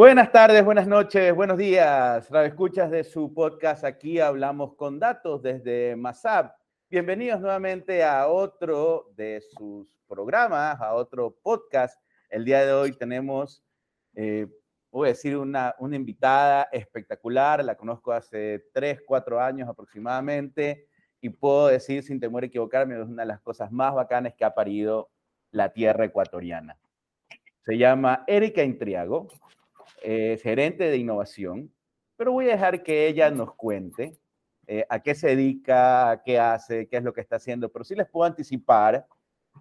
Buenas tardes, buenas noches, buenos días. Escuchas de su podcast Aquí hablamos con datos desde Masab. Bienvenidos nuevamente a otro de sus programas, a otro podcast. El día de hoy tenemos, eh, voy a decir, una, una invitada espectacular. La conozco hace tres, cuatro años aproximadamente y puedo decir sin temor a equivocarme, es una de las cosas más bacanas que ha parido la tierra ecuatoriana. Se llama Erika Intriago, es gerente de innovación, pero voy a dejar que ella nos cuente eh, a qué se dedica, qué hace, qué es lo que está haciendo, pero sí les puedo anticipar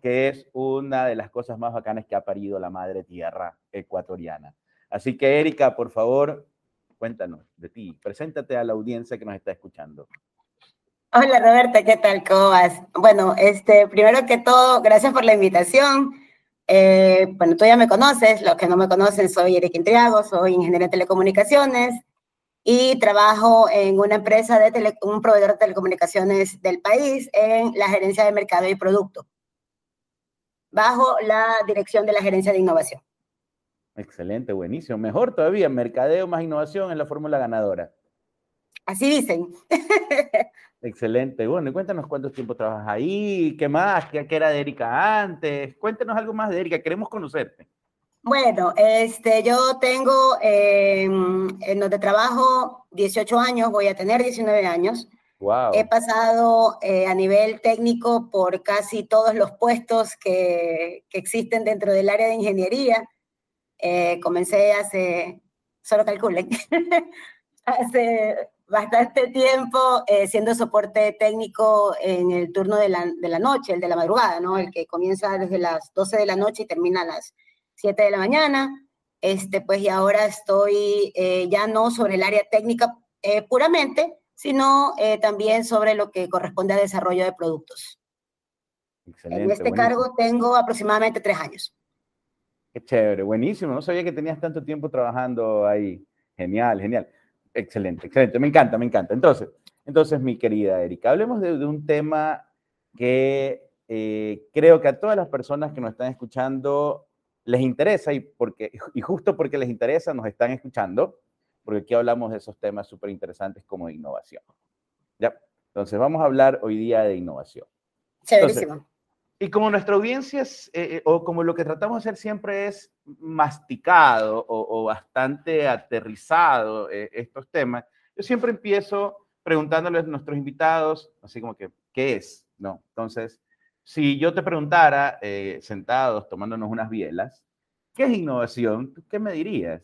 que es una de las cosas más bacanas que ha parido la madre tierra ecuatoriana. Así que Erika, por favor, cuéntanos de ti, preséntate a la audiencia que nos está escuchando. Hola Roberta, ¿qué tal? ¿Cómo vas? Bueno, este, primero que todo, gracias por la invitación. Eh, bueno, tú ya me conoces, los que no me conocen, soy Eric Intriago, soy ingeniero de telecomunicaciones y trabajo en una empresa de un proveedor de telecomunicaciones del país en la gerencia de mercado y producto, bajo la dirección de la gerencia de innovación. Excelente, buenísimo. Mejor todavía, mercadeo más innovación en la fórmula ganadora. Así dicen. Excelente. Bueno, y cuéntanos cuánto tiempo trabajas ahí, qué más, qué, era de Erika antes. Cuéntanos algo más de Erika, queremos conocerte. Bueno, este, yo tengo em, en donde trabajo 18 años, voy a tener 19 años. Wow. He pasado eh, a nivel técnico por casi todos los puestos que, que existen dentro del área de ingeniería. Eh, comencé hace, solo calculen, hace bastante tiempo eh, siendo soporte técnico en el turno de la, de la, noche, el de la madrugada, ¿no? El que comienza desde las 12 de la noche y termina a las 7 de la mañana. Este, pues y ahora estoy eh, ya no sobre el área técnica eh, puramente, sino también sobre lo que corresponde a desarrollo de productos. Excelente, en este cargo tengo aproximadamente tres años. Qué chévere, buenísimo. No sabía que tenías tanto tiempo trabajando ahí. Genial, genial. Excelente, excelente. Me encanta, me encanta. Entonces, entonces mi querida Erika, hablemos de, un tema que eh, creo que a todas las personas que nos están escuchando les interesa y, porque, y justo porque les interesa nos están escuchando, porque aquí hablamos de esos temas súper interesantes como de innovación. ¿Ya? Entonces, vamos a hablar hoy día de innovación. Chéverísimo. Y como nuestra audiencia, es, eh, eh, o como lo que tratamos de hacer siempre es masticado o, bastante aterrizado eh, estos temas, yo siempre empiezo preguntándoles a nuestros invitados, así como que, ¿qué es? ¿No? Entonces, si yo te preguntara, sentados, tomándonos unas bielas, ¿qué es innovación? ¿Qué me dirías?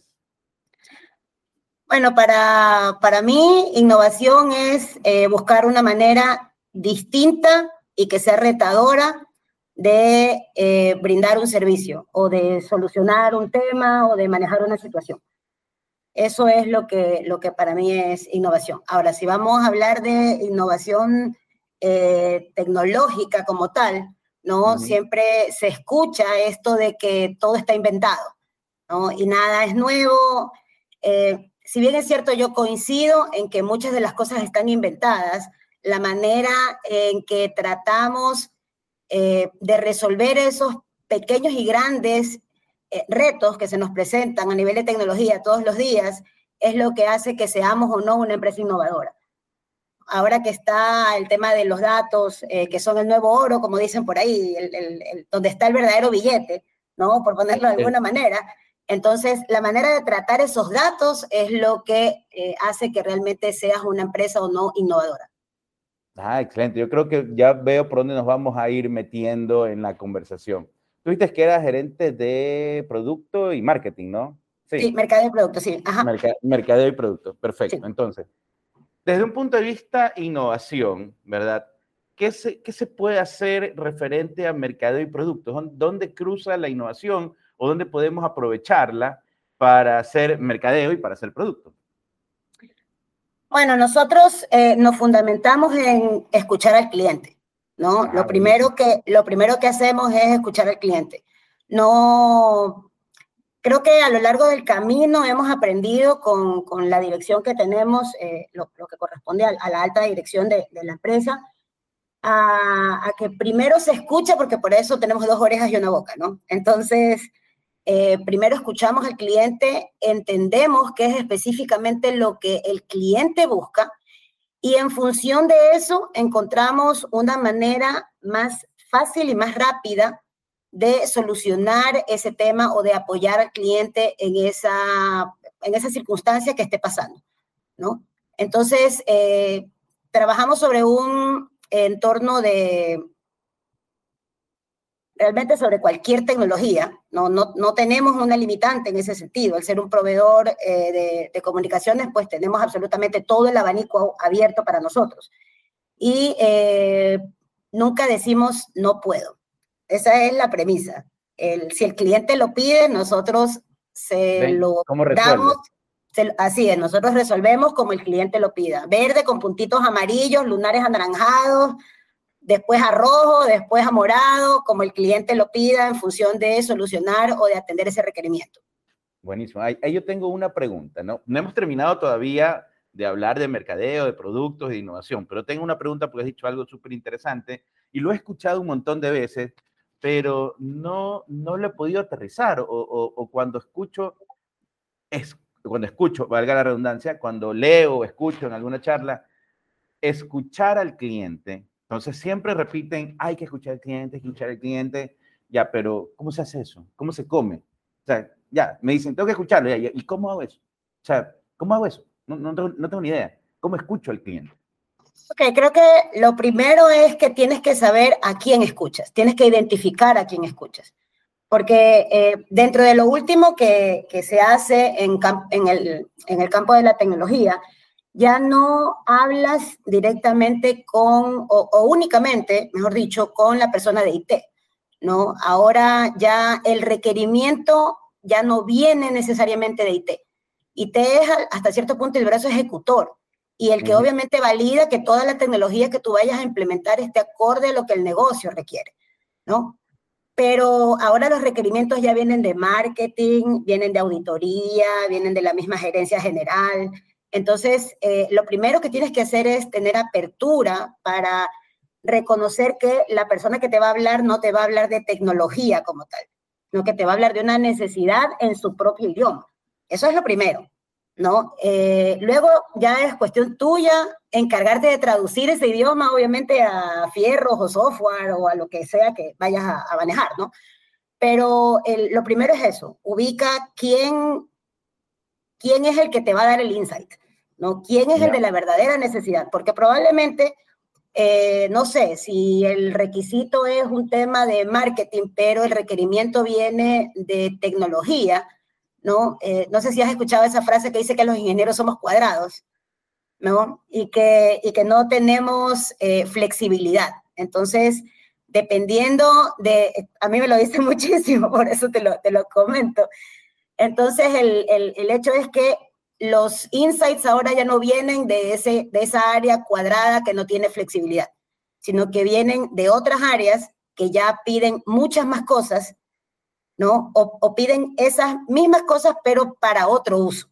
Bueno, para, para mí, innovación es buscar una manera distinta y que sea retadora de eh, brindar un servicio o de solucionar un tema o de manejar una situación. Eso es lo que, lo que para mí es innovación. Ahora, si vamos a hablar de innovación eh, tecnológica como tal, ¿no? Siempre se escucha esto de que todo está inventado, ¿no? Y nada es nuevo. Eh, si bien es cierto, yo coincido en que muchas de las cosas están inventadas, la manera en que tratamos eh, de resolver esos pequeños y grandes eh, retos que se nos presentan a nivel de tecnología todos los días, es lo que hace que seamos o no una empresa innovadora. Ahora que está el tema de los datos, eh, que son el nuevo oro, como dicen por ahí, el, donde está el verdadero billete, ¿no? Por ponerlo de alguna manera. Entonces, la manera de tratar esos datos es lo que hace que realmente seas una empresa o no innovadora. Ah, excelente. Yo creo que ya veo por dónde nos vamos a ir metiendo en la conversación. Tú dijiste que eras gerente de producto y marketing, ¿no? Sí, sí mercadeo y producto, sí. Ajá. mercadeo y producto, perfecto. Entonces, desde un punto de vista innovación, ¿verdad? ¿Qué se, ¿Qué se puede hacer referente a mercadeo y producto? ¿Dónde cruza la innovación o dónde podemos aprovecharla para hacer mercadeo y para hacer producto? Bueno, nosotros eh, nos fundamentamos en escuchar al cliente, ¿no? lo, primero que, lo primero que hacemos es escuchar al cliente. No, creo que a lo largo del camino hemos aprendido con, con la dirección que tenemos, eh, lo, que corresponde a, la alta dirección de, de la empresa, a, a, que primero se escucha, porque por eso tenemos dos orejas y una boca, ¿no? Entonces, eh, primero escuchamos al cliente, entendemos qué es específicamente lo que el cliente busca y en función de eso encontramos una manera más fácil y más rápida de solucionar ese tema o de apoyar al cliente en esa, en esa circunstancia que esté pasando, ¿no? Entonces, eh, trabajamos sobre un entorno de, realmente sobre cualquier tecnología, no, no, no, tenemos una limitante en ese sentido. Al ser un proveedor eh, de, comunicaciones, pues tenemos absolutamente todo el abanico abierto para nosotros. Y eh, nunca decimos no puedo. Esa es la premisa. El, si el cliente lo pide, nosotros se lo damos. así es, nosotros resolvemos como el cliente lo pida. Verde con puntitos amarillos, lunares anaranjados, después a rojo, después a morado, como el cliente lo pida en función de solucionar o de atender ese requerimiento. Buenísimo. Ahí, yo tengo una pregunta, ¿no? No hemos terminado todavía de hablar de mercadeo, de productos, de innovación, pero tengo una pregunta porque has dicho algo súper interesante y lo he escuchado un montón de veces, pero no, no lo he podido aterrizar o, cuando escucho, es, cuando escucho, valga la redundancia, cuando leo o escucho en alguna charla, escuchar al cliente entonces siempre repiten, hay que escuchar al cliente, escuchar al cliente, ya, pero ¿cómo se hace eso? ¿Cómo se come? O sea, ya, me dicen, tengo que escucharlo, ya, ¿y cómo hago eso? O sea, ¿cómo hago eso? No, no, no tengo ni idea. ¿Cómo escucho al cliente? Ok, creo que lo primero es que tienes que saber a quién escuchas, tienes que identificar a quién escuchas. Porque eh, dentro de lo último que, que se hace en, en, el, en el campo de la tecnología ya no hablas directamente con, o, únicamente, mejor dicho, con la persona de IT, ¿no? Ahora ya el requerimiento ya no viene necesariamente de IT. IT es hasta cierto punto el brazo ejecutor y el que obviamente valida que toda la tecnología que tú vayas a implementar esté acorde a lo que el negocio requiere, ¿no? Pero ahora los requerimientos ya vienen de marketing, vienen de auditoría, vienen de la misma gerencia general, entonces, eh, lo primero que tienes que hacer es tener apertura para reconocer que la persona que te va a hablar no te va a hablar de tecnología como tal, sino que te va a hablar de una necesidad en su propio idioma. Eso es lo primero, ¿no? Eh, luego ya es cuestión tuya encargarte de traducir ese idioma, obviamente, a fierros o software o a lo que sea que vayas a, manejar, ¿no? Pero lo primero es eso, ubica quién, quién es el que te va a dar el insight. ¿No? ¿Quién es el de la verdadera necesidad? Porque probablemente, eh, no sé, si el requisito es un tema de marketing, pero el requerimiento viene de tecnología, ¿no? Eh, no sé si has escuchado esa frase que dice que los ingenieros somos cuadrados, ¿no? Y que, y que no tenemos eh, flexibilidad. Entonces, dependiendo de, a mí me lo dicen muchísimo, por eso te lo, te lo comento. Entonces, el, el, el hecho es que los insights ahora ya no vienen de, ese, de esa área cuadrada que no tiene flexibilidad, sino que vienen de otras áreas que ya piden muchas más cosas, ¿no? O, piden esas mismas cosas, pero para otro uso,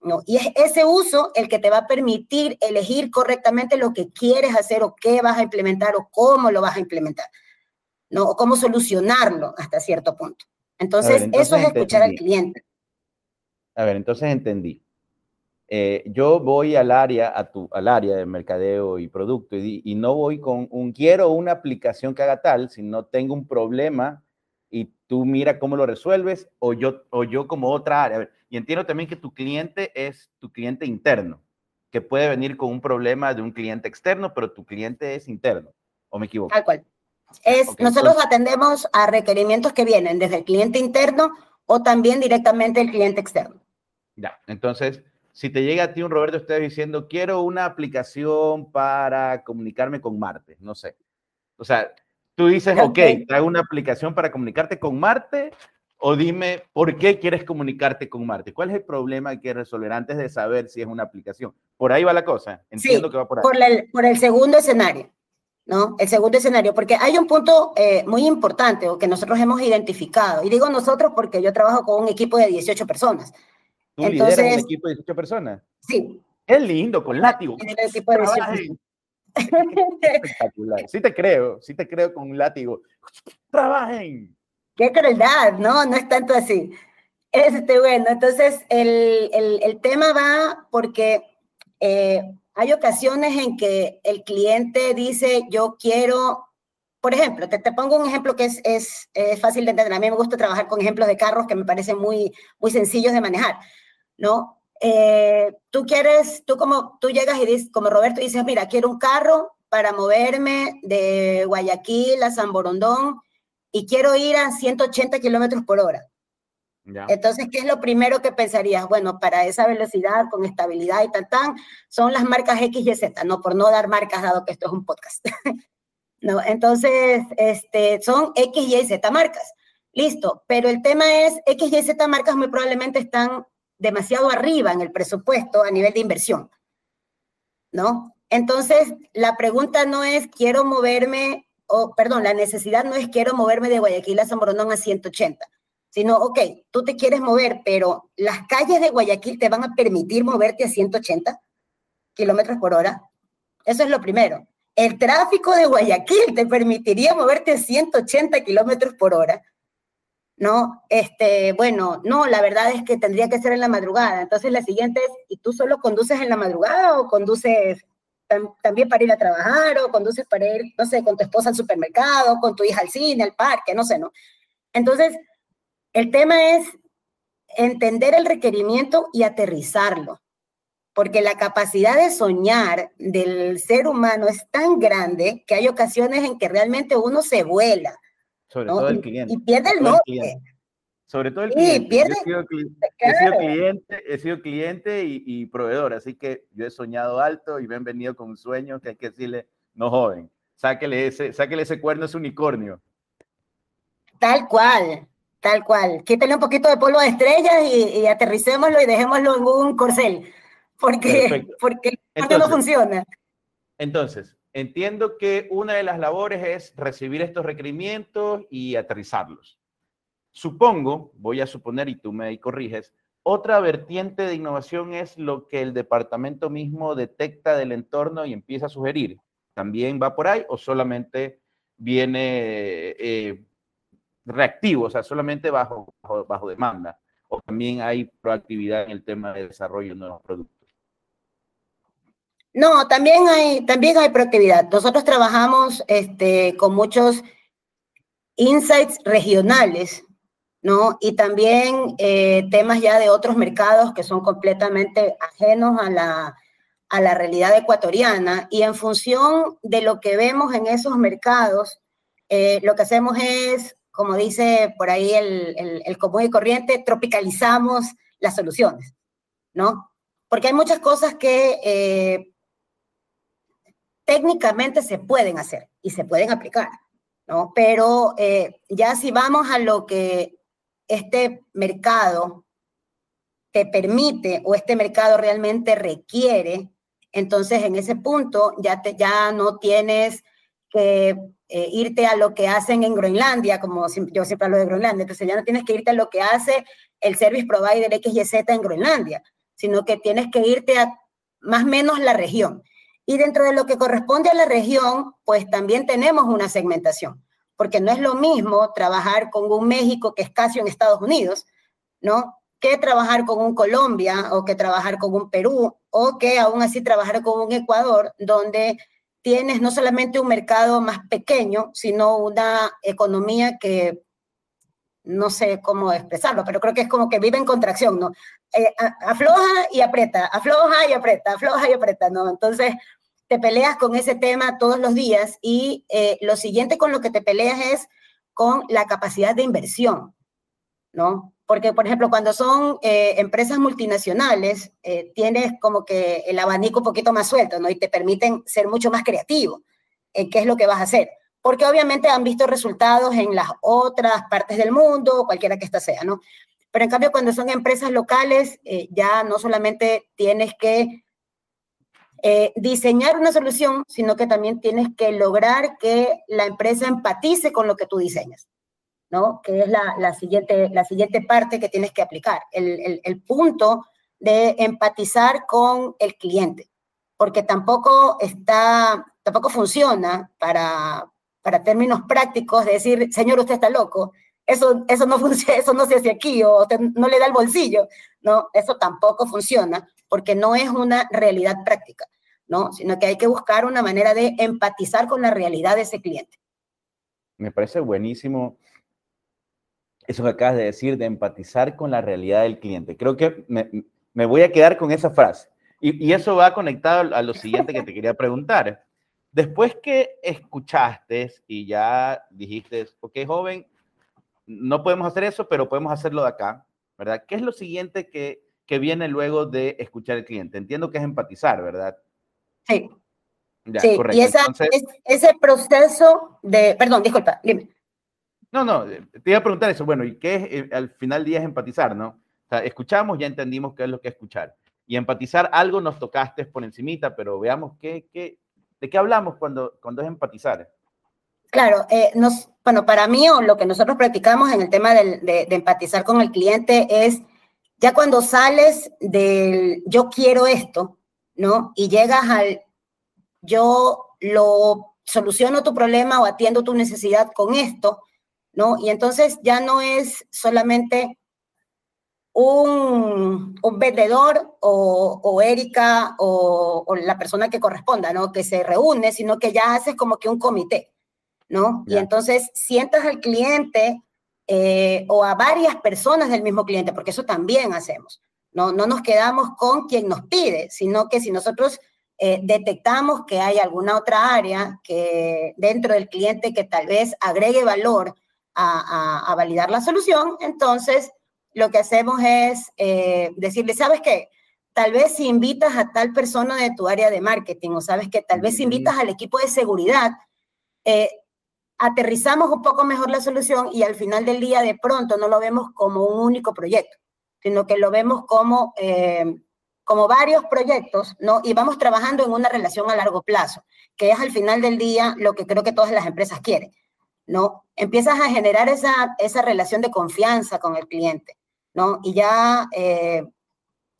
¿no? Y es ese uso el que te va a permitir elegir correctamente lo que quieres hacer o qué vas a implementar o cómo lo vas a implementar, ¿no? O cómo solucionarlo hasta cierto punto. Entonces, eso es escuchar al cliente. A ver, entonces entendí. Eh, yo voy al área, a tu, al área de mercadeo y producto y, no voy con un quiero una aplicación que haga tal, sino tengo un problema y tú mira cómo lo resuelves o yo, o yo como otra área. y entiendo también que tu cliente es tu cliente interno, que puede venir con un problema de un cliente externo, pero tu cliente es interno, ¿o me equivoco? Tal cual. Es, nosotros atendemos a requerimientos que vienen desde el cliente interno o también directamente el cliente externo. Ya, entonces si te llega a ti un Roberto ustedes diciendo, quiero una aplicación para comunicarme con Marte, no sé. O sea, tú dices, ok, traigo una aplicación para comunicarte con Marte, o dime, ¿por qué quieres comunicarte con Marte? ¿Cuál es el problema que quieres resolver antes de saber si es una aplicación? Por ahí va la cosa. Entiendo que va por ahí. Por el, por el segundo escenario, ¿no? El segundo escenario, porque hay un punto eh, muy importante o que nosotros hemos identificado, y digo nosotros porque yo trabajo con un equipo de 18 personas. ¿Tú Entonces, lideras un equipo de 18 personas? Sí. Es lindo, con látigo. En el equipo de 18 Espectacular. Sí te creo, sí te creo con un látigo. ¡Trabajen! qué crueldad, ¿no? No es tanto así. Este, bueno, entonces el, el, el tema va porque eh, hay ocasiones en que el cliente dice, yo quiero, por ejemplo, te, te pongo un ejemplo que es, es, es, fácil de entender. A mí me gusta trabajar con ejemplos de carros que me parecen muy, muy sencillos de manejar, ¿no? Eh, tú quieres, tú como, tú llegas y dices, como Roberto dices, mira, quiero un carro para moverme de Guayaquil a San Borondón y quiero ir a 180 kilómetros por hora. Entonces, ¿qué es lo primero que pensarías? Bueno, para esa velocidad, con estabilidad y tal, tan, son las marcas X y Z, no por no dar marcas, dado que esto es un podcast. no, entonces, este, son X, Y, Z marcas. Listo, pero el tema es, X, Y, Z marcas muy probablemente están demasiado arriba en el presupuesto a nivel de inversión. ¿No? Entonces, la pregunta no es, quiero moverme, o perdón, la necesidad no es, quiero moverme de Guayaquil a San a 180 sino, ok, tú te quieres mover, pero las calles de Guayaquil te van a permitir moverte a 180 kilómetros por hora. Eso es lo primero. El tráfico de Guayaquil te permitiría moverte a 180 kilómetros por hora. No, este, bueno, no, la verdad es que tendría que ser en la madrugada. Entonces la siguiente es, ¿y tú solo conduces en la madrugada o conduces también para ir a trabajar o conduces para ir, no sé, con tu esposa al supermercado, con tu hija al cine, al parque, no sé, ¿no? Entonces, el tema es entender el requerimiento y aterrizarlo, porque la capacidad de soñar del ser humano es tan grande que hay ocasiones en que realmente uno se vuela. Sobre todo el cliente. Y, pierde el norte. Sobre todo el cliente. Pierde, he, sido, cliente, he sido cliente y, proveedor, así que yo he soñado alto y me han venido con un sueño que hay que decirle, no joven, sáquele ese, sáquele ese cuerno, ese unicornio. Tal cual, Tal cual. Quítale un poquito de polvo de estrellas y, y aterricémoslo y dejémoslo en un corcel. Porque, porque no funciona. Entonces, entiendo que una de las labores es recibir estos requerimientos y aterrizarlos. Supongo, voy a suponer, y tú me corriges, otra vertiente de innovación es lo que el departamento mismo detecta del entorno y empieza a sugerir. ¿También va por ahí o solamente viene eh, reactivo, o sea, solamente bajo, bajo, demanda, o también hay proactividad en el tema de desarrollo de nuevos productos. No, también hay, también hay proactividad. Nosotros trabajamos este, con muchos insights regionales, ¿no? Y también eh, temas ya de otros mercados que son completamente ajenos a la, a la realidad ecuatoriana. Y en función de lo que vemos en esos mercados, eh, lo que hacemos es como dice por ahí el, el, común y corriente, tropicalizamos las soluciones, ¿no? Porque hay muchas cosas que eh, técnicamente se pueden hacer y se pueden aplicar, ¿no? Pero eh, ya si vamos a lo que este mercado te permite o este mercado realmente requiere, entonces en ese punto ya, te, ya no tienes que eh, irte a lo que hacen en Groenlandia, como yo siempre hablo de Groenlandia, entonces ya no tienes que irte a lo que hace el service provider XYZ en Groenlandia, sino que tienes que irte a más o menos la región. Y dentro de lo que corresponde a la región, pues también tenemos una segmentación, porque no es lo mismo trabajar con un México que es casi en Estados Unidos, ¿no? Que trabajar con un Colombia o que trabajar con un Perú o que aún así trabajar con un Ecuador, donde tienes no solamente un mercado más pequeño, sino una economía que no sé cómo expresarlo, pero creo que es como que vive en contracción, ¿no? Eh, afloja y aprieta, afloja y aprieta, afloja y aprieta, ¿no? Entonces, te peleas con ese tema todos los días y eh, lo siguiente con lo que te peleas es con la capacidad de inversión, ¿no? Porque, por ejemplo, cuando son eh, empresas multinacionales, eh, tienes como que el abanico un poquito más suelto, ¿no? Y te permiten ser mucho más creativo en qué es lo que vas a hacer. Porque obviamente han visto resultados en las otras partes del mundo, cualquiera que ésta sea, ¿no? Pero en cambio, cuando son empresas locales, eh, ya no solamente tienes que diseñar una solución, sino que también tienes que lograr que la empresa empatice con lo que tú diseñas. ¿no? Que es la, siguiente, la siguiente parte que tienes que aplicar, el, punto de empatizar con el cliente, porque tampoco está, tampoco funciona para, para términos prácticos decir, señor, usted está loco, eso, eso, no funciona, eso no se hace aquí o no le da el bolsillo. No, eso tampoco funciona porque no es una realidad práctica, ¿no? Sino que hay que buscar una manera de empatizar con la realidad de ese cliente. Me parece buenísimo eso que acabas de decir, de empatizar con la realidad del cliente. Creo que me, voy a quedar con esa frase. Y, y, eso va conectado a lo siguiente que te quería preguntar. Después que escuchaste y ya dijiste, ok, joven, no podemos hacer eso, pero podemos hacerlo de acá, ¿verdad? ¿Qué es lo siguiente que, que viene luego de escuchar al cliente? Entiendo que es empatizar, ¿verdad? Sí. sí, y esa, ese proceso de, perdón, disculpa, dime. No, no, te iba a preguntar eso, bueno, ¿y qué es, eh, al final del día es empatizar, no? O sea, escuchamos, ya entendimos qué es lo que es escuchar. Y empatizar, algo nos tocaste por encimita, pero veamos qué, qué, ¿De qué hablamos cuando, cuando es empatizar? Claro, eh, nos, bueno, para mí o lo que nosotros practicamos en el tema de, de, empatizar con el cliente es ya cuando sales del yo quiero esto, ¿no? Y llegas al yo lo soluciono tu problema o atiendo tu necesidad con esto, ¿no? Y entonces ya no es solamente un, un vendedor o, o Erika o, o, la persona que corresponda, ¿no? Que se reúne, sino que ya haces como que un comité, ¿no? Y entonces sientas al cliente eh, o a varias personas del mismo cliente, porque eso también hacemos, ¿no? No nos quedamos con quien nos pide, sino que si nosotros eh, detectamos que hay alguna otra área que dentro del cliente que tal vez agregue valor a, a, a validar la solución, entonces lo que hacemos es eh, decirle, ¿sabes qué? Tal vez si invitas a tal persona de tu área de marketing o sabes que tal vez si invitas al equipo de seguridad, eh, aterrizamos un poco mejor la solución y al final del día de pronto no lo vemos como un único proyecto, sino que lo vemos como, eh, como varios proyectos, ¿no? Y vamos trabajando en una relación a largo plazo, que es al final del día lo que creo que todas las empresas quieren, ¿no? Empiezas a generar esa, esa relación de confianza con el cliente. ¿no? Y ya eh,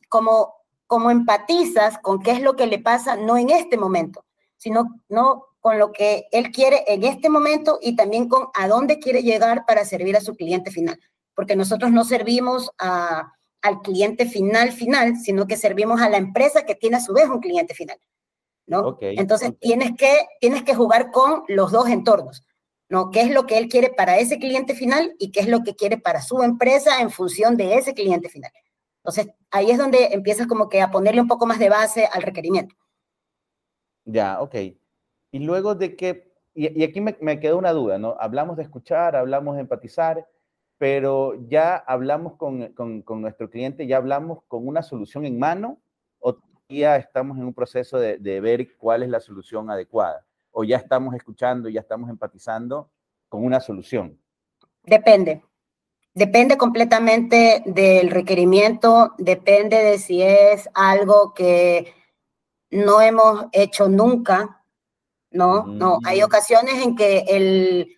como, como empatizas con qué es lo que le pasa, no en este momento, sino no con lo que él quiere en este momento y también con a dónde quiere llegar para servir a su cliente final. Porque nosotros no servimos a, al cliente final final, sino que servimos a la empresa que tiene a su vez un cliente final. ¿no? Entonces Tienes, que, tienes que jugar con los dos entornos. ¿no? ¿Qué es lo que él quiere para ese cliente final y qué es lo que quiere para su empresa en función de ese cliente final? Entonces, ahí es donde empiezas como que a ponerle un poco más de base al requerimiento. Ya, ok. Y luego de que, y, aquí me, me, quedó una duda, ¿no? Hablamos de escuchar, hablamos de empatizar, pero ya hablamos con, con, nuestro cliente, ya hablamos con una solución en mano o ya estamos en un proceso de, de ver cuál es la solución adecuada o ya estamos escuchando, ya estamos empatizando con una solución? Depende. Depende completamente del requerimiento, depende de si es algo que no hemos hecho nunca, ¿no? No, hay ocasiones en que el,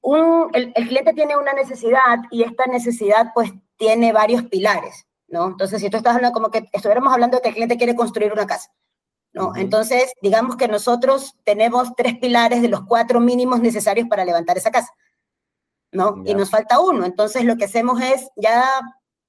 un, el, el, cliente tiene una necesidad y esta necesidad pues tiene varios pilares, ¿no? Entonces, si tú estás hablando como que estuviéramos hablando de que el cliente quiere construir una casa, ¿no? Entonces, digamos que nosotros tenemos tres pilares de los cuatro mínimos necesarios para levantar esa casa, ¿no? Y nos falta uno. Entonces, lo que hacemos es ya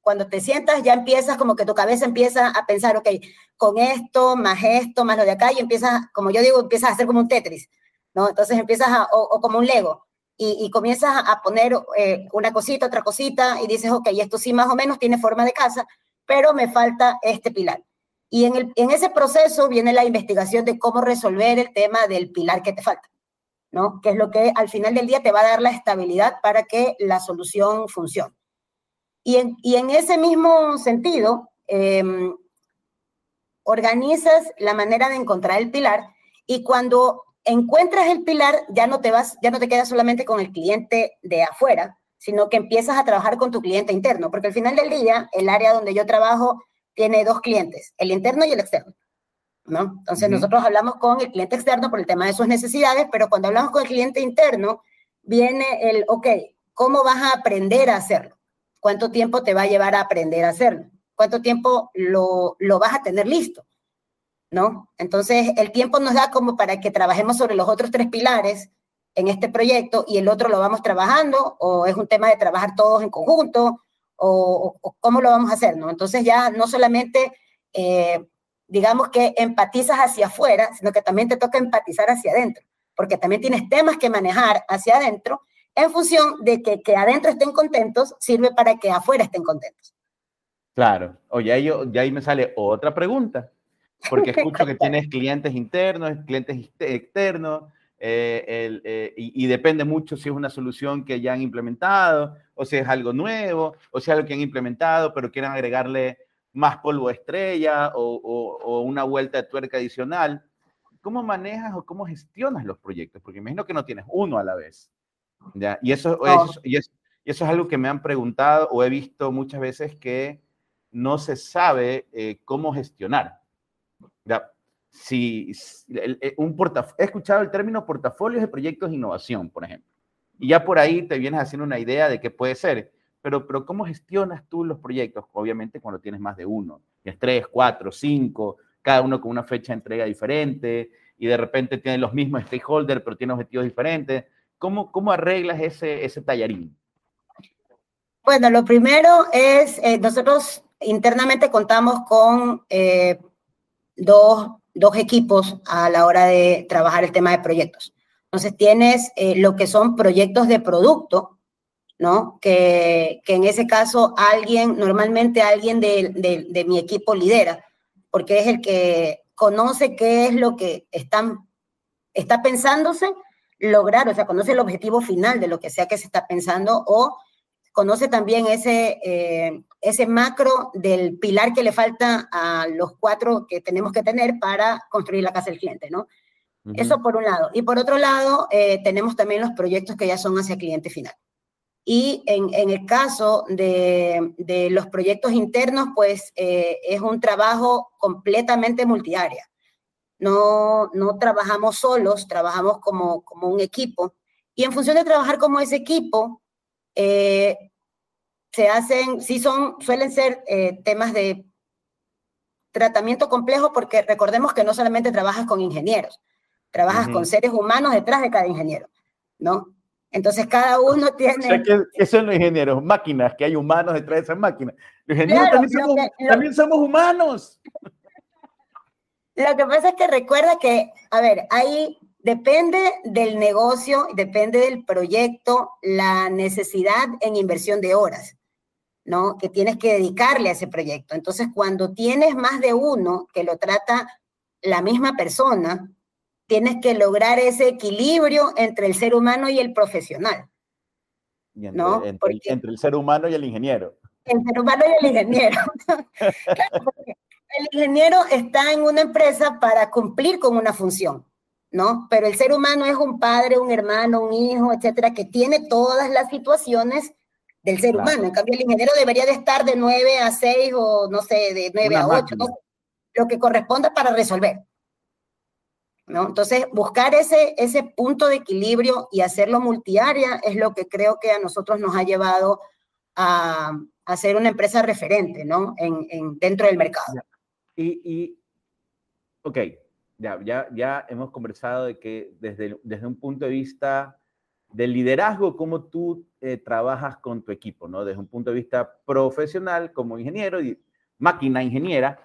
cuando te sientas, ya empiezas como que tu cabeza empieza a pensar, ok, con esto, más esto, más lo de acá, y empiezas, como yo digo, empiezas a hacer como un Tetris, ¿no? Entonces empiezas a, o, o como un Lego, y, y comienzas a poner eh, una cosita, otra cosita, y dices, ok, esto sí más o menos tiene forma de casa, pero me falta este pilar. Y en, el, en ese proceso viene la investigación de cómo resolver el tema del pilar que te falta, ¿no? Que es lo que al final del día te va a dar la estabilidad para que la solución funcione. Y en, y en ese mismo sentido, eh, organizas la manera de encontrar el pilar y cuando encuentras el pilar ya no te vas, ya no te quedas solamente con el cliente de afuera, sino que empiezas a trabajar con tu cliente interno, porque al final del día, el área donde yo trabajo tiene dos clientes, el interno y el externo. ¿no? Entonces, uh -huh. nosotros hablamos con el cliente externo por el tema de sus necesidades, pero cuando hablamos con el cliente interno, viene el, ok, ¿cómo vas a aprender a hacerlo? ¿Cuánto tiempo te va a llevar a aprender a hacerlo? ¿Cuánto tiempo lo, lo vas a tener listo? ¿No? Entonces, el tiempo nos da como para que trabajemos sobre los otros tres pilares en este proyecto y el otro lo vamos trabajando o es un tema de trabajar todos en conjunto o, cómo lo vamos a hacer, ¿no? Entonces ya no solamente, eh, digamos que empatizas hacia afuera, sino que también te toca empatizar hacia adentro, porque también tienes temas que manejar hacia adentro en función de que, que adentro estén contentos, sirve para que afuera estén contentos. Claro, oye, ahí, ya ahí me sale otra pregunta, porque escucho que tienes clientes internos, clientes externos, eh, eh, y, depende mucho si es una solución que ya han implementado, o si es algo nuevo, o si es algo que han implementado, pero quieren agregarle más polvo estrella o, o, una vuelta de tuerca adicional. ¿Cómo manejas o cómo gestionas los proyectos? Porque imagino que no tienes uno a la vez. ¿Ya? Y, eso, y, eso, es algo que me han preguntado o he visto muchas veces que no se sabe eh, cómo gestionar. ¿ya? si, eh, un he escuchado el término portafolios de proyectos de innovación, por ejemplo, y ya por ahí te vienes haciendo una idea de qué puede ser, pero, pero ¿cómo gestionas tú los proyectos? Obviamente cuando tienes más de uno, tienes tres, cuatro, cinco, cada uno con una fecha de entrega diferente, y de repente tienen los mismos stakeholders, pero tienen objetivos diferentes. ¿Cómo, cómo arreglas ese, ese tallarín? Bueno, lo primero es, eh, nosotros internamente contamos con eh, dos dos equipos a la hora de trabajar el tema de proyectos. Entonces tienes eh, lo que son proyectos de producto, ¿no? Que, que en ese caso alguien, normalmente alguien de, de, de, mi equipo lidera, porque es el que conoce qué es lo que están, está pensándose lograr, o sea, conoce el objetivo final de lo que sea que se está pensando o conoce también ese, eh, ese macro del pilar que le falta a los cuatro que tenemos que tener para construir la casa del cliente, ¿no? Eso por un lado. Y por otro lado, eh, tenemos también los proyectos que ya son hacia cliente final. Y en, en el caso de, de, los proyectos internos, pues eh, es un trabajo completamente multiárea. No, no trabajamos solos, trabajamos como, como un equipo. Y en función de trabajar como ese equipo, eh, se hacen, sí son, suelen ser eh, temas de tratamiento complejo porque recordemos que no solamente trabajas con ingenieros, trabajas con seres humanos detrás de cada ingeniero, ¿no? Entonces cada uno tiene... ¿qué, son los ingenieros? Máquinas, que hay humanos detrás de esas máquinas. Los ingenieros también, somos, también somos humanos. Lo que pasa es que recuerda que, a ver, hay Depende del negocio, depende del proyecto, la necesidad en inversión de horas, ¿no? Que tienes que dedicarle a ese proyecto. Entonces, cuando tienes más de uno que lo trata la misma persona, tienes que lograr ese equilibrio entre el ser humano y el profesional. ¿no? entre, el, ser humano y el ingeniero. El ser humano y el ingeniero. el ingeniero está en una empresa para cumplir con una función. ¿no? Pero el ser humano es un padre, un hermano, un hijo, etcétera, que tiene todas las situaciones del ser humano. En cambio, el ingeniero debería de estar de 9 a 6 o, no sé, de 9 a 8, lo que corresponda para resolver. ¿no? Entonces, buscar ese, ese punto de equilibrio y hacerlo multiárea es lo que creo que a nosotros nos ha llevado a, a ser una empresa referente, ¿no? En, en dentro del mercado. Y, y, ok, ya, ya, ya hemos conversado de que desde, desde un punto de vista del liderazgo, cómo tú eh, trabajas con tu equipo, ¿no? Desde un punto de vista profesional, como ingeniero y máquina ingeniera,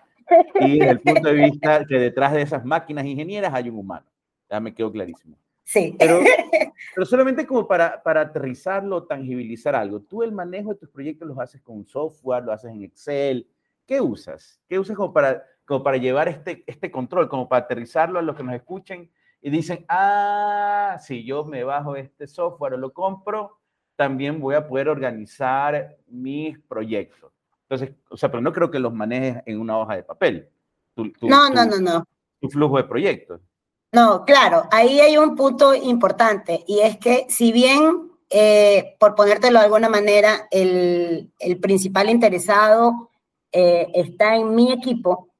y desde el punto de vista que detrás de esas máquinas ingenieras hay un humano. Ya me quedó clarísimo. Sí. Pero, pero solamente como para, para aterrizarlo, tangibilizar algo. Tú el manejo de tus proyectos los haces con software, lo haces en Excel. ¿Qué usas? ¿Qué usas como para como para llevar este, este control, como para aterrizarlo a los que nos escuchen y dicen, ah, si yo me bajo este software o lo compro, también voy a poder organizar mis proyectos. Entonces, o sea, pero no creo que los manejes en una hoja de papel. no, no, no, no. Tu flujo de proyectos. No, claro, ahí hay un punto importante y es que si bien, eh, por ponértelo de alguna manera, el, el principal interesado eh, está en mi equipo,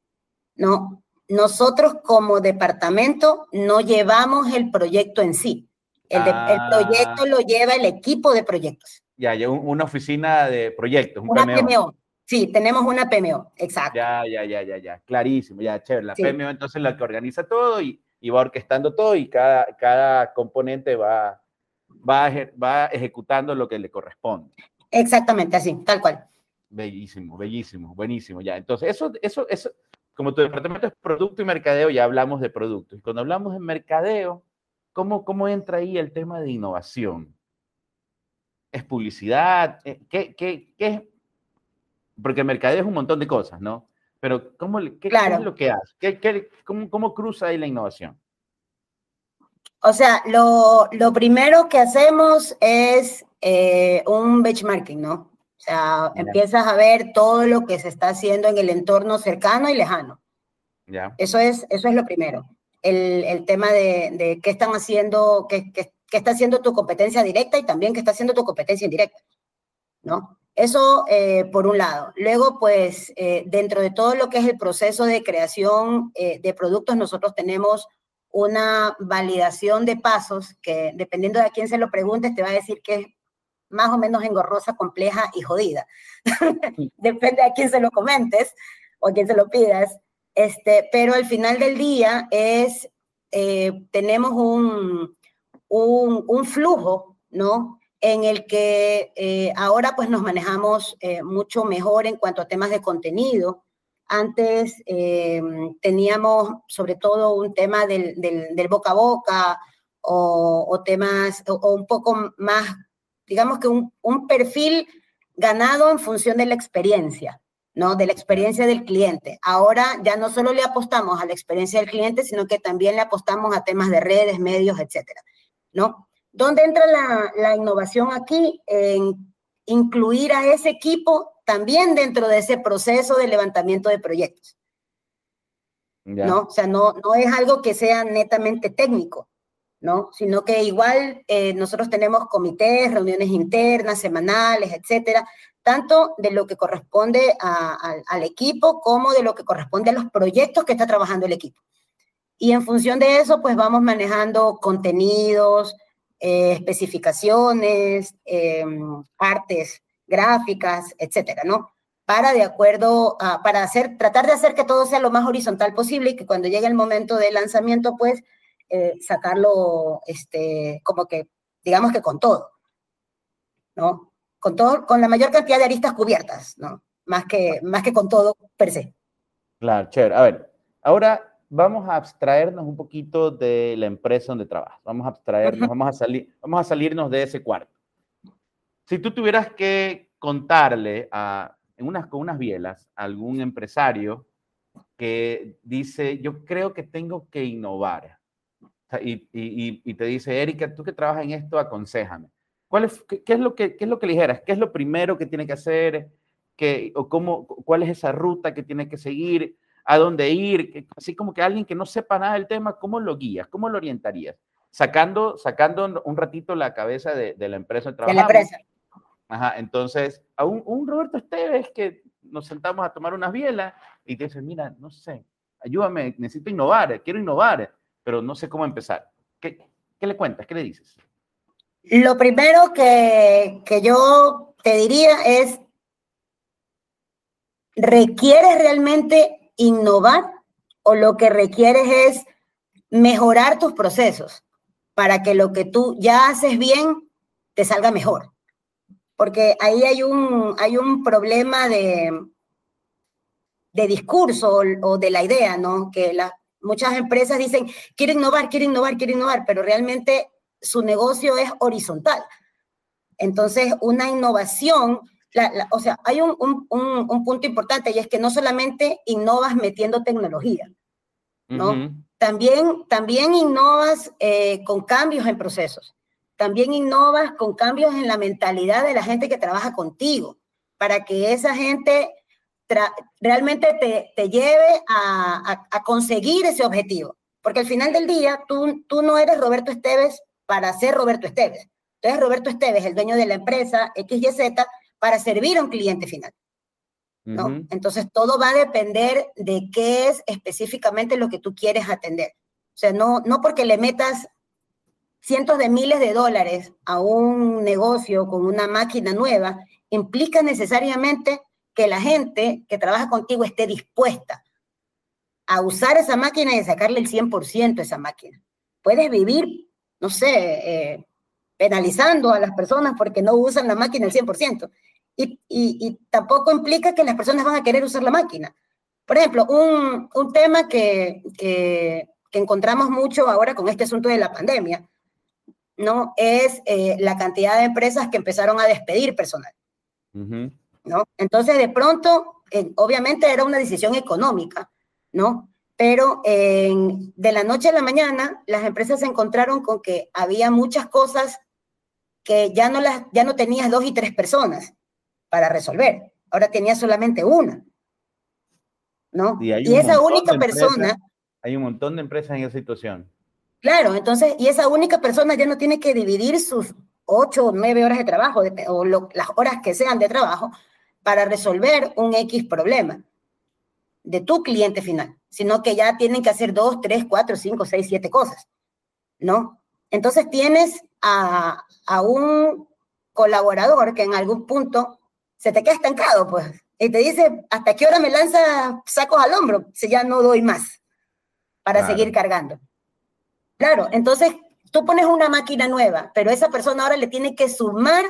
¿no? Nosotros como departamento no llevamos el proyecto en sí. El, ah. proyecto lo lleva el equipo de proyectos. Ya, ya una oficina de proyectos, un una PMO. Sí, tenemos una PMO, exacto. Ya, ya, ya, ya, ya, clarísimo, ya, chévere. La PMO entonces es la que organiza todo y y va orquestando todo y cada, cada componente va, va, va ejecutando lo que le corresponde. Exactamente, así, tal cual. Bellísimo, bellísimo, buenísimo, ya. Entonces, eso, eso, eso, como tu departamento es producto y mercadeo, ya hablamos de productos. Y cuando hablamos de mercadeo, ¿cómo, cómo entra ahí el tema de innovación? ¿Es publicidad? Eh, ¿Qué, qué, qué? Porque el mercadeo es un montón de cosas, ¿no? Pero ¿cómo, qué, es lo que hace? ¿Qué, qué, cómo, cómo, cruza ahí la innovación? O sea, lo, lo primero que hacemos es eh, un benchmarking, ¿no? O sea, empiezas a ver todo lo que se está haciendo en el entorno cercano y lejano. Ya. Eso, es, eso es lo primero. El, el tema de, de, qué están haciendo, qué, qué, qué, está haciendo tu competencia directa y también qué está haciendo tu competencia indirecta, ¿no? Eso eh, por un lado. Luego, pues, eh, dentro de todo lo que es el proceso de creación eh, de productos, nosotros tenemos una validación de pasos que, dependiendo de a quién se lo preguntes, te va a decir que más o menos engorrosa, compleja y jodida. Depende a quién se lo comentes o a quién se lo pidas. Este, pero al final del día es, eh, tenemos un, un, un, flujo, ¿no? En el que eh, ahora pues nos manejamos eh, mucho mejor en cuanto a temas de contenido. Antes teníamos sobre todo un tema del, del, del boca a boca o, o temas o, o un poco más digamos que un, un perfil ganado en función de la experiencia, ¿no? De la experiencia del cliente. Ahora ya no solo le apostamos a la experiencia del cliente, sino que también le apostamos a temas de redes, medios, etcétera, ¿no? ¿Dónde entra la, la innovación aquí? En incluir a ese equipo también dentro de ese proceso de levantamiento de proyectos. ¿No? O sea, no, no es algo que sea netamente técnico, ¿no? Sino que igual eh, nosotros tenemos comités, reuniones internas, semanales, etcétera, tanto de lo que corresponde al equipo como de lo que corresponde a los proyectos que está trabajando el equipo. Y en función de eso, pues vamos manejando contenidos, eh, especificaciones, em, artes gráficas, etcétera, ¿no? Para de acuerdo, para hacer, tratar de hacer que todo sea lo más horizontal posible y que cuando llegue el momento de lanzamiento, pues eh, sacarlo este, como que, digamos que con todo, ¿no? Con todo, con la mayor cantidad de aristas cubiertas, ¿no? Más que, más que con todo per se. Claro, chévere. A ver, ahora vamos a abstraernos un poquito de la empresa donde trabajas. Vamos a abstraernos, vamos, a salir, vamos a salirnos de ese cuarto. Si tú tuvieras que contarle a, en unas, con unas bielas a algún empresario que dice, yo creo que tengo que innovar, y, te dice, Erika, tú que trabajas en esto, aconsejame. ¿Cuál es, qué, es lo que, qué es lo que le dijeras? ¿Qué es lo primero que tiene que hacer? ¿Qué, o cómo, ¿Cuál es esa ruta que tiene que seguir? ¿A dónde ir? Así como que alguien que no sepa nada del tema, ¿cómo lo guías? ¿Cómo lo orientarías? Sacando, sacando un ratito la cabeza de, la empresa de trabajo. De la empresa. Ajá, entonces, a un, un Roberto Esteves que nos sentamos a tomar unas bielas y te dice, mira, no sé, ayúdame, necesito innovar, quiero innovar pero no sé cómo empezar. ¿Qué, qué le cuentas? ¿Qué le dices? Lo primero que, que yo te diría es, ¿requieres realmente innovar o lo que requieres es mejorar tus procesos para que lo que tú ya haces bien te salga mejor? Porque ahí hay un, hay un problema de, de discurso o, o de la idea, ¿no? Que la, Muchas empresas dicen, quiero innovar, quiero innovar, quiero innovar, pero realmente su negocio es horizontal. Entonces, una innovación, o sea, hay un, punto importante y es que no solamente innovas metiendo tecnología, ¿no? también, también innovas eh, con cambios en procesos, también innovas con cambios en la mentalidad de la gente que trabaja contigo, para que esa gente realmente te, te lleve a, a, conseguir ese objetivo. Porque al final del día, tú, tú no eres Roberto Esteves para ser Roberto Esteves. Tú eres Roberto Esteves, el dueño de la empresa XYZ, para servir a un cliente final. ¿no? Entonces, todo va a depender de qué es específicamente lo que tú quieres atender. O sea, no, no porque le metas cientos de miles de dólares a un negocio con una máquina nueva, implica necesariamente que la gente que trabaja contigo esté dispuesta a usar esa máquina y sacarle el 100% a esa máquina. Puedes vivir, no sé, eh, penalizando a las personas porque no usan la máquina al 100%. Y, y, tampoco implica que las personas van a querer usar la máquina. Por ejemplo, un, un tema que, que, que, encontramos mucho ahora con este asunto de la pandemia, ¿no? Es eh, la cantidad de empresas que empezaron a despedir personal, ¿no? Entonces, de pronto, eh, obviamente era una decisión económica, ¿no? Pero de la noche a la mañana, las empresas se encontraron con que había muchas cosas que ya no, las, ya no tenías dos y tres personas para resolver, ahora tenías solamente una. ¿No? Y, esa única persona... hay un montón de empresas en esa situación. Claro, entonces, y esa única persona ya no tiene que dividir sus ocho o nueve horas de trabajo o las horas que sean de trabajo para resolver un X problema de tu cliente final, sino que ya tienen que hacer dos, tres, cuatro, cinco, seis, siete cosas, ¿no? Entonces tienes a, un colaborador que en algún punto se te queda estancado, pues, y te dice, ¿hasta qué hora me lanza sacos al hombro? Si ya no doy más para seguir cargando. Claro, entonces tú pones una máquina nueva, pero esa persona ahora le tiene que sumar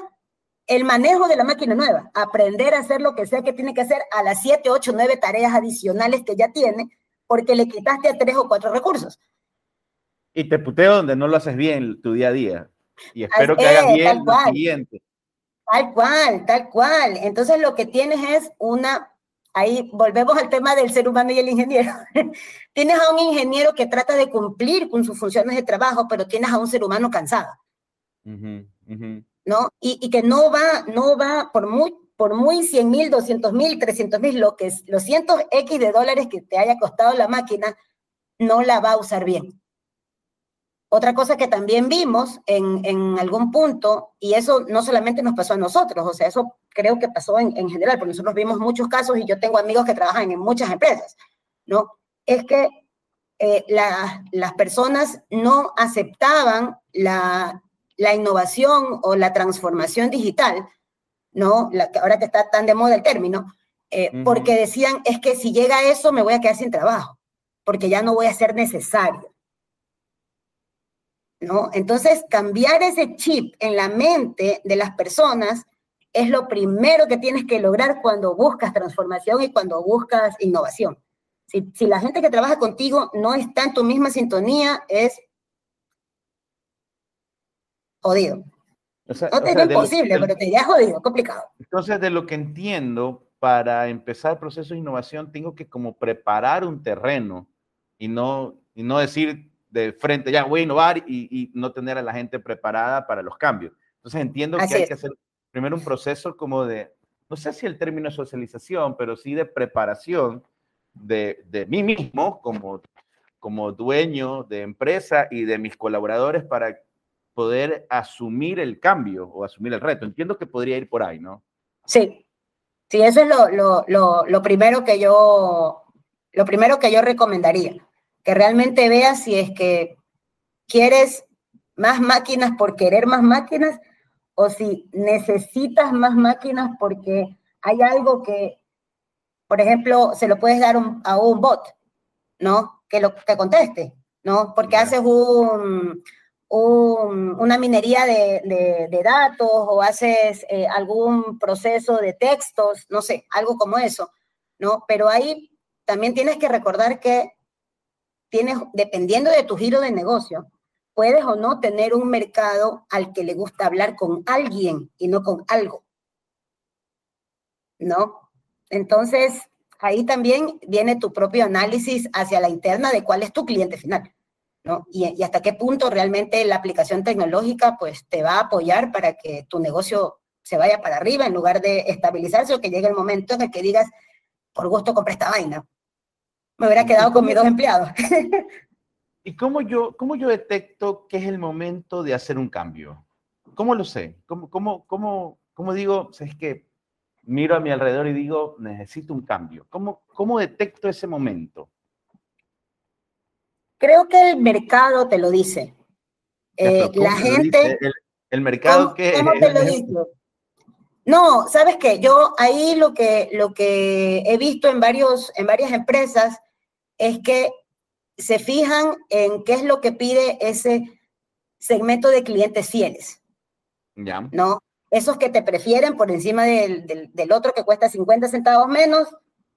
el manejo de la máquina nueva, aprender a hacer lo que sea que tiene que hacer a las siete, ocho, nueve tareas adicionales que ya tiene, porque le quitaste a tres o cuatro recursos. Y te puteo donde no lo haces bien tu día a día. Y espero que hagas bien lo siguiente. Tal cual, tal cual. Entonces lo que tienes es una, ahí volvemos al tema del ser humano y el ingeniero. tienes a un ingeniero que trata de cumplir con sus funciones de trabajo, pero tienes a un ser humano cansado. ¿No? Y, que no va, no va por muy, por muy 100 mil, 200 mil, 300 mil, lo que es, los cientos X de dólares que te haya costado la máquina, no la va a usar bien. Otra cosa que también vimos en, en, algún punto, y eso no solamente nos pasó a nosotros, o sea, eso creo que pasó en, en general, porque nosotros vimos muchos casos y yo tengo amigos que trabajan en muchas empresas, ¿no? Es que eh, las personas no aceptaban la, la, innovación o la transformación digital, ¿no? La, ahora que está tan de moda el término, eh, porque decían, es que si llega eso me voy a quedar sin trabajo, porque ya no voy a ser necesario. ¿no? Entonces, cambiar ese chip en la mente de las personas es lo primero que tienes que lograr cuando buscas transformación y cuando buscas innovación. Si, la gente que trabaja contigo no está en tu misma sintonía, es jodido. no te imposible, pero te diría jodido, complicado. Entonces, de lo que entiendo, para empezar el proceso de innovación, tengo que como preparar un terreno y no, y no decir, de frente, ya voy a innovar y, no tener a la gente preparada para los cambios. Entonces entiendo que hay que hacer primero un proceso como de, no sé si el término es socialización, pero sí de preparación de, de mí mismo como, como dueño de empresa y de mis colaboradores para poder asumir el cambio o asumir el reto. Entiendo que podría ir por ahí, ¿no? Sí, sí, eso es lo, lo, lo, lo primero que yo, lo primero que yo recomendaría que realmente veas si es que quieres más máquinas por querer más máquinas o si necesitas más máquinas porque hay algo que, por ejemplo, se lo puedes dar a un bot, ¿no? Que lo que conteste, ¿no? Porque haces un, una minería de, datos o haces eh, algún proceso de textos, no sé, algo como eso, ¿no? Pero ahí también tienes que recordar que tienes, dependiendo de tu giro de negocio, puedes o no tener un mercado al que le gusta hablar con alguien y no con algo. ¿No? Entonces, ahí también viene tu propio análisis hacia la interna de cuál es tu cliente final. ¿No? Y, y, hasta qué punto realmente la aplicación tecnológica pues te va a apoyar para que tu negocio se vaya para arriba en lugar de estabilizarse o que llegue el momento en el que digas, por gusto compré esta vaina me hubiera quedado con mis dos empleados. ¿Y cómo yo, cómo yo detecto que es el momento de hacer un cambio? ¿Cómo lo sé? ¿Cómo, cómo, cómo, cómo digo, es que miro a mi alrededor y digo, necesito un cambio? ¿Cómo, cómo detecto ese momento? Creo que el mercado te lo dice. Eh, la gente... El, mercado que... ¿Cómo te lo dice? No, sabes qué, yo ahí lo que, lo que he visto en, varios, en varias empresas es que se fijan en qué es lo que pide ese segmento de clientes fieles. Ya. ¿No? Esos que te prefieren por encima del, del, otro que cuesta 50 centavos menos,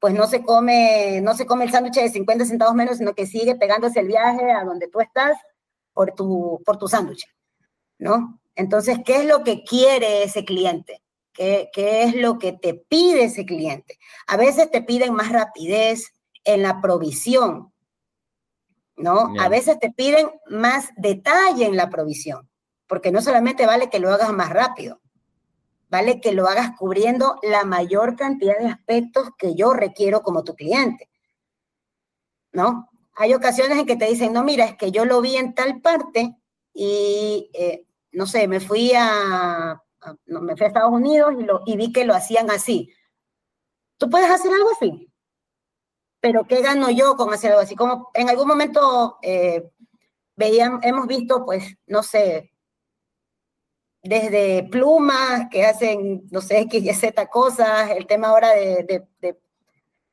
pues no se come, no se come el sándwich de 50 centavos menos, sino que sigue pegándose el viaje a donde tú estás por tu, por tu sándwich, ¿no? Entonces, ¿qué es lo que quiere ese cliente? ¿Qué, ¿Qué es lo que te pide ese cliente? A veces te piden más rapidez en la provisión, ¿no? A veces te piden más detalle en la provisión, porque no solamente vale que lo hagas más rápido, vale que lo hagas cubriendo la mayor cantidad de aspectos que yo requiero como tu cliente, ¿no? Hay ocasiones en que te dicen, no, mira, es que yo lo vi en tal parte y, eh, no sé, me fui a, me fui a Estados Unidos y, lo, vi que lo hacían así. ¿Tú puedes hacer algo así? pero ¿qué gano yo con hacer algo así? Como en algún momento eh, hemos visto, pues, no sé, desde plumas que hacen, no sé, X, Y, Z cosas, el tema ahora de, de,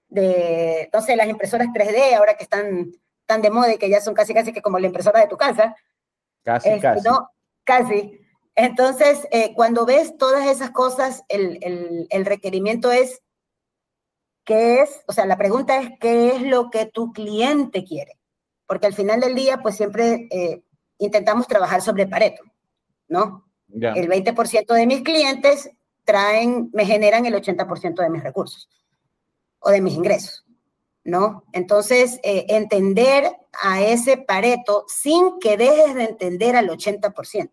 de, no sé, las impresoras 3D, ahora que están tan de moda y que ya son casi, casi que como la impresora de tu casa. Casi, este, casi. ¿no? Casi. Entonces, eh, cuando ves todas esas cosas, el, el, el requerimiento es ¿Qué es? O sea, la pregunta es, ¿qué es lo que tu cliente quiere? Porque al final del día, pues siempre eh, intentamos trabajar sobre Pareto, ¿no? El 20% de mis clientes traen, me generan el 80% de mis recursos o de mis ingresos, ¿no? Entonces, eh, entender a ese Pareto sin que dejes de entender al 80%,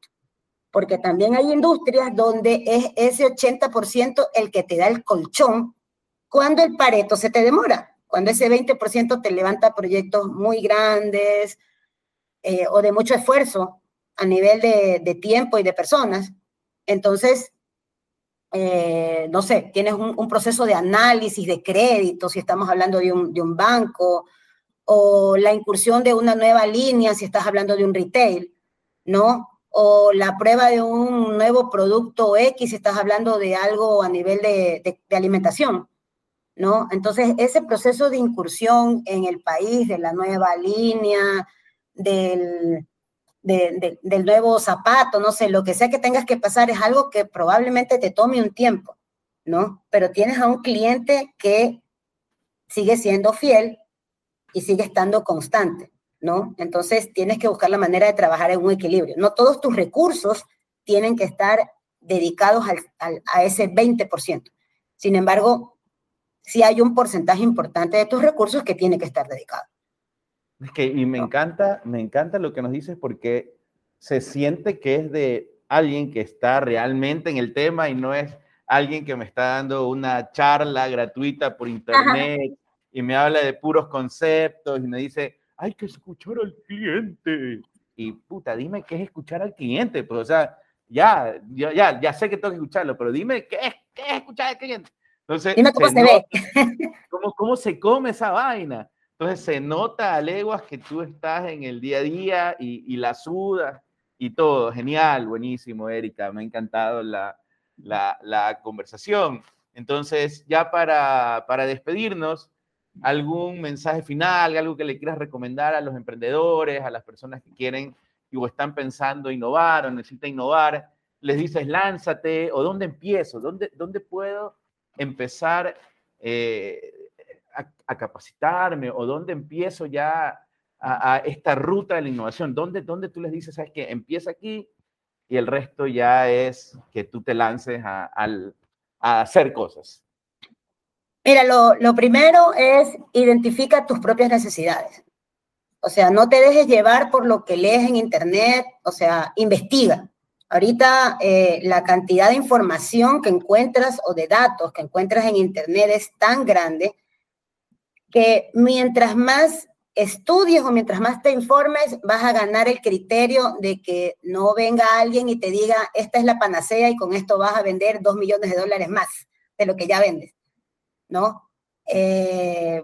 porque también hay industrias donde es ese 80% el que te da el colchón cuando el Pareto se te demora, cuando ese 20% te levanta proyectos muy grandes eh, o de mucho esfuerzo a nivel de, tiempo y de personas, entonces, eh, no sé, tienes un, proceso de análisis de crédito, si estamos hablando de un, de un banco, o la incursión de una nueva línea, si estás hablando de un retail, ¿no? o la prueba de un nuevo producto X, si estás hablando de algo a nivel de, de alimentación. ¿no? Entonces, ese proceso de incursión en el país, de la nueva línea, del, del nuevo zapato, no sé, lo que sea que tengas que pasar es algo que probablemente te tome un tiempo, ¿no? Pero tienes a un cliente que sigue siendo fiel y sigue estando constante, ¿no? Entonces, tienes que buscar la manera de trabajar en un equilibrio. No todos tus recursos tienen que estar dedicados a ese 20%. Sin embargo, si hay un porcentaje importante de tus recursos que tiene que estar dedicado. Es que, y me encanta, me encanta lo que nos dices porque se siente que es de alguien que está realmente en el tema y no es alguien que me está dando una charla gratuita por internet y me habla de puros conceptos y me dice, hay que escuchar al cliente. Y puta, dime qué es escuchar al cliente. Pues, o sea, ya, ya, ya, sé que tengo que escucharlo, pero dime qué es, qué es escuchar al cliente. Entonces, cómo se, ve. Cómo, cómo, se come esa vaina. Entonces se nota a leguas que tú estás en el día a día y, la sudas y todo. Genial, buenísimo, Erika. Me ha encantado la, conversación. Entonces, ya para, despedirnos, algún mensaje final, algo que le quieras recomendar a los emprendedores, a las personas que quieren o están pensando innovar o necesitan innovar, les dices lánzate o dónde empiezo, dónde, dónde puedo empezar eh, a, capacitarme o dónde empiezo ya a, esta ruta de la innovación? ¿Dónde, ¿Dónde tú les dices, sabes que empieza aquí y el resto ya es que tú te lances a, hacer cosas? Mira, lo, lo primero es identifica tus propias necesidades. O sea, no te dejes llevar por lo que lees en internet, o sea, investiga. Ahorita eh, la cantidad de información que encuentras o de datos que encuentras en Internet es tan grande que mientras más estudies o mientras más te informes, vas a ganar el criterio de que no venga alguien y te diga, esta es la panacea y con esto vas a vender dos millones de dólares más de lo que ya vendes, ¿no? Eh,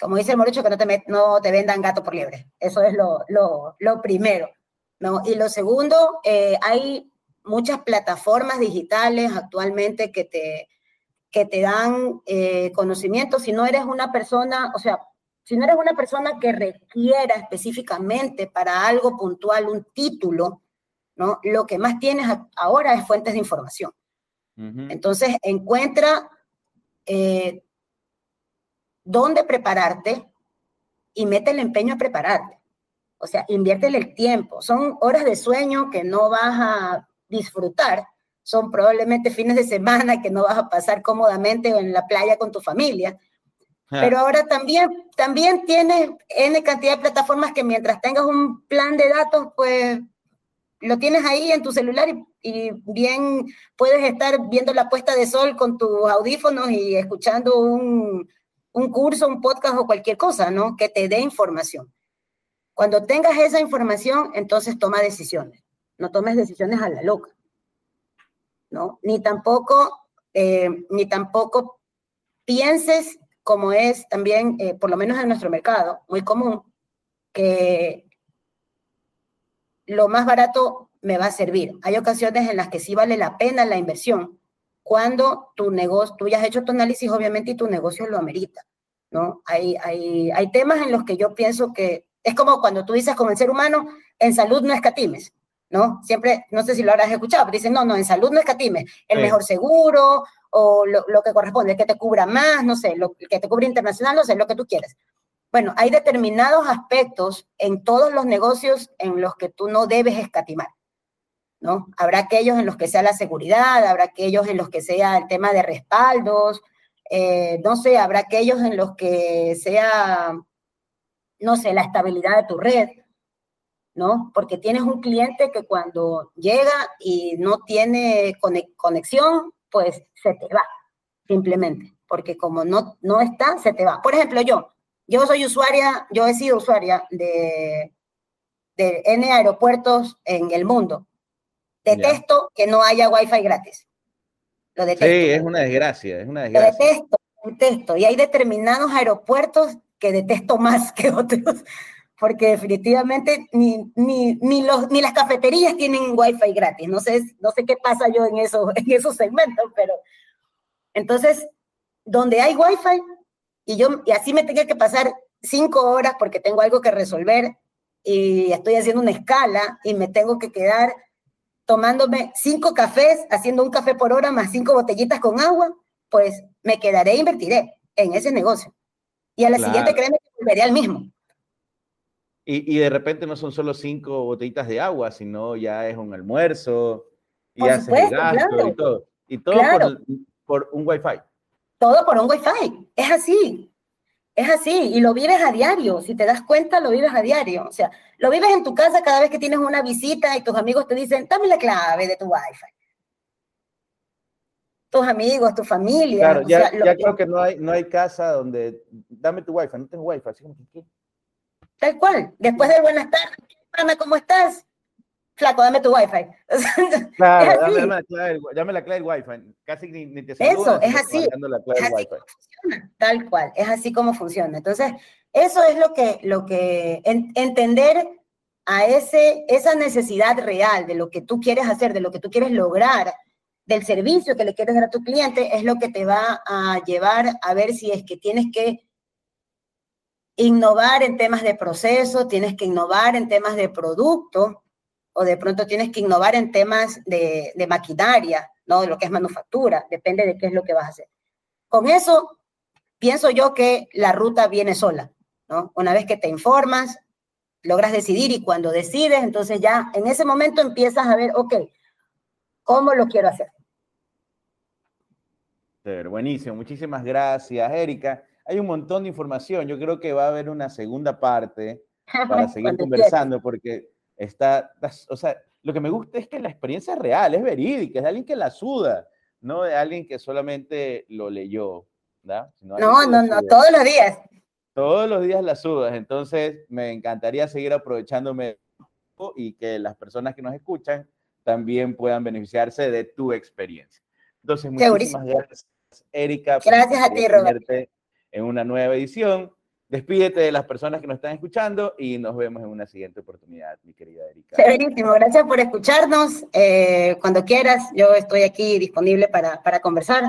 como dice el morocho, que no te, no te vendan gato por liebre. Eso es lo, lo, lo primero. ¿no? Y lo segundo, eh, hay muchas plataformas digitales actualmente que te, que te dan eh, conocimiento. Si no eres una persona, o sea, si no eres una persona que requiera específicamente para algo puntual un título, ¿no? Lo que más tienes ahora es fuentes de información. Entonces, encuentra eh, dónde prepararte y mete el empeño a prepararte. O sea, inviértele el tiempo. Son horas de sueño que no vas a disfrutar. Son probablemente fines de semana que no vas a pasar cómodamente en la playa con tu familia. Ah. Pero ahora también, también tienes N cantidad de plataformas que mientras tengas un plan de datos, pues lo tienes ahí en tu celular y, y, bien puedes estar viendo la puesta de sol con tus audífonos y escuchando un, un curso, un podcast o cualquier cosa, ¿no? Que te dé información. Cuando tengas esa información, entonces toma decisiones. No tomes decisiones a la loca, ¿no? Ni tampoco, eh, ni tampoco pienses como es también, eh, por lo menos en nuestro mercado, muy común, que lo más barato me va a servir. Hay ocasiones en las que sí vale la pena la inversión, cuando tu negocio, tú ya has hecho tu análisis obviamente y tu negocio lo amerita, ¿no? Hay, hay, hay temas en los que yo pienso que es como cuando tú dices como el ser humano, en salud no escatimes, ¿no? Siempre, no sé si lo habrás escuchado, pero dicen, no, no, en salud no escatimes, el mejor seguro o lo, lo, que corresponde, que te cubra más, no sé, lo que te cubra internacional, no sé, lo que tú quieres. Bueno, hay determinados aspectos en todos los negocios en los que tú no debes escatimar, ¿no? Habrá aquellos en los que sea la seguridad, habrá aquellos en los que sea el tema de respaldos, eh, no sé, habrá aquellos en los que sea, no sé, la estabilidad de tu red, ¿no? Porque tienes un cliente que cuando llega y no tiene conexión, pues se te va, simplemente, porque como no, no está, se te va. Por ejemplo, yo, yo soy usuaria, yo he sido usuaria de, de N aeropuertos en el mundo. Detesto que no haya wifi gratis. Lo detesto. Sí, es una desgracia, es una desgracia. Lo detesto, detesto. Y hay determinados aeropuertos que detesto más que otros, porque definitivamente ni, ni, ni, los, ni las cafeterías tienen wifi gratis. No sé, no sé qué pasa yo en, eso, en esos segmentos, pero entonces, donde hay wifi, y yo, y así me tenga que pasar cinco horas porque tengo algo que resolver y estoy haciendo una escala y me tengo que quedar tomándome cinco cafés, haciendo un café por hora más cinco botellitas con agua, pues me quedaré e invertiré en ese negocio. Y a la siguiente, créeme que volveré al mismo. Y, y, de repente no son solo cinco botellitas de agua, sino ya es un almuerzo, y por haces el gasto y todo. Y todo por, por un wifi. Todo por un wifi. Es así. Es así. Y lo vives a diario. Si te das cuenta, lo vives a diario. O sea, lo vives en tu casa cada vez que tienes una visita y tus amigos te dicen, dame la clave de tu wifi. Tus amigos, tu familia. Claro, ya, ya creo que no hay, no hay casa donde, dame tu wifi, no tengo wifi. Así como que, Tal cual. Después de buenas tardes, Ana, ¿cómo estás? flaco, dame tu wifi. Claro, dame, dame, la clave, dame, la clave del wifi. Casi ni, ni te Eso, es así. Es así como funciona, tal cual, es así como funciona. Entonces, eso es lo que, lo que entender a ese, esa necesidad real de lo que tú quieres hacer, de lo que tú quieres lograr, del servicio que le quieres dar a tu cliente, es lo que te va a llevar a ver si es que tienes que innovar en temas de proceso, tienes que innovar en temas de producto, o de pronto tienes que innovar en temas de, maquinaria, ¿no? De lo que es manufactura, depende de qué es lo que vas a hacer. Con eso, pienso yo que la ruta viene sola, ¿no? Una vez que te informas, logras decidir y cuando decides, entonces ya en ese momento empiezas a ver, ok, ¿cómo lo quiero hacer? Buenísimo, muchísimas gracias, Erika. Hay un montón de información, yo creo que va a haber una segunda parte para seguir conversando, porque está, o sea, lo que me gusta es que la experiencia es real, es verídica, es de alguien que la suda, no de alguien que solamente lo leyó, ¿verdad? no, no, no, todos los días. Todos los días la sudas, entonces me encantaría seguir aprovechándome y que las personas que nos escuchan también puedan beneficiarse de tu experiencia. Entonces, muchísimas gracias, Erika. Gracias a ti, Roberto. En una nueva edición Despídete de las personas que nos están escuchando y nos vemos en una siguiente oportunidad, mi querida Erika. Buenísimo, gracias por escucharnos. Eh, cuando quieras, yo estoy aquí disponible para, para conversar,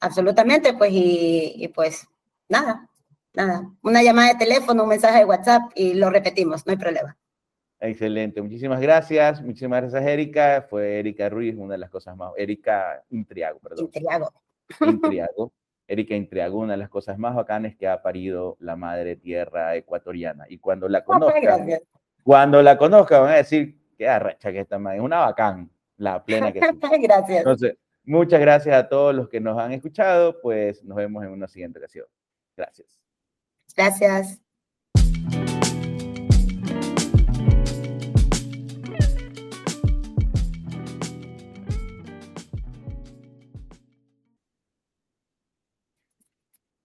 absolutamente, pues, y, y pues nada, nada, una llamada de teléfono, un mensaje de WhatsApp y lo repetimos, no hay problema. Excelente, muchísimas gracias, muchísimas gracias Erika, fue Erika Ruiz, una de las cosas más, Erika Intriago, perdón. Intriago. Intriago. Erika Intriago, una de las cosas más bacanas que ha parido la madre tierra ecuatoriana. Y cuando la conozcan, cuando la conozcan van a decir, qué arrecha que esta madre, es una bacán, la plena que sí. gracias. Entonces, muchas gracias a todos los que nos han escuchado, pues nos vemos en una siguiente ocasión. Gracias. Gracias.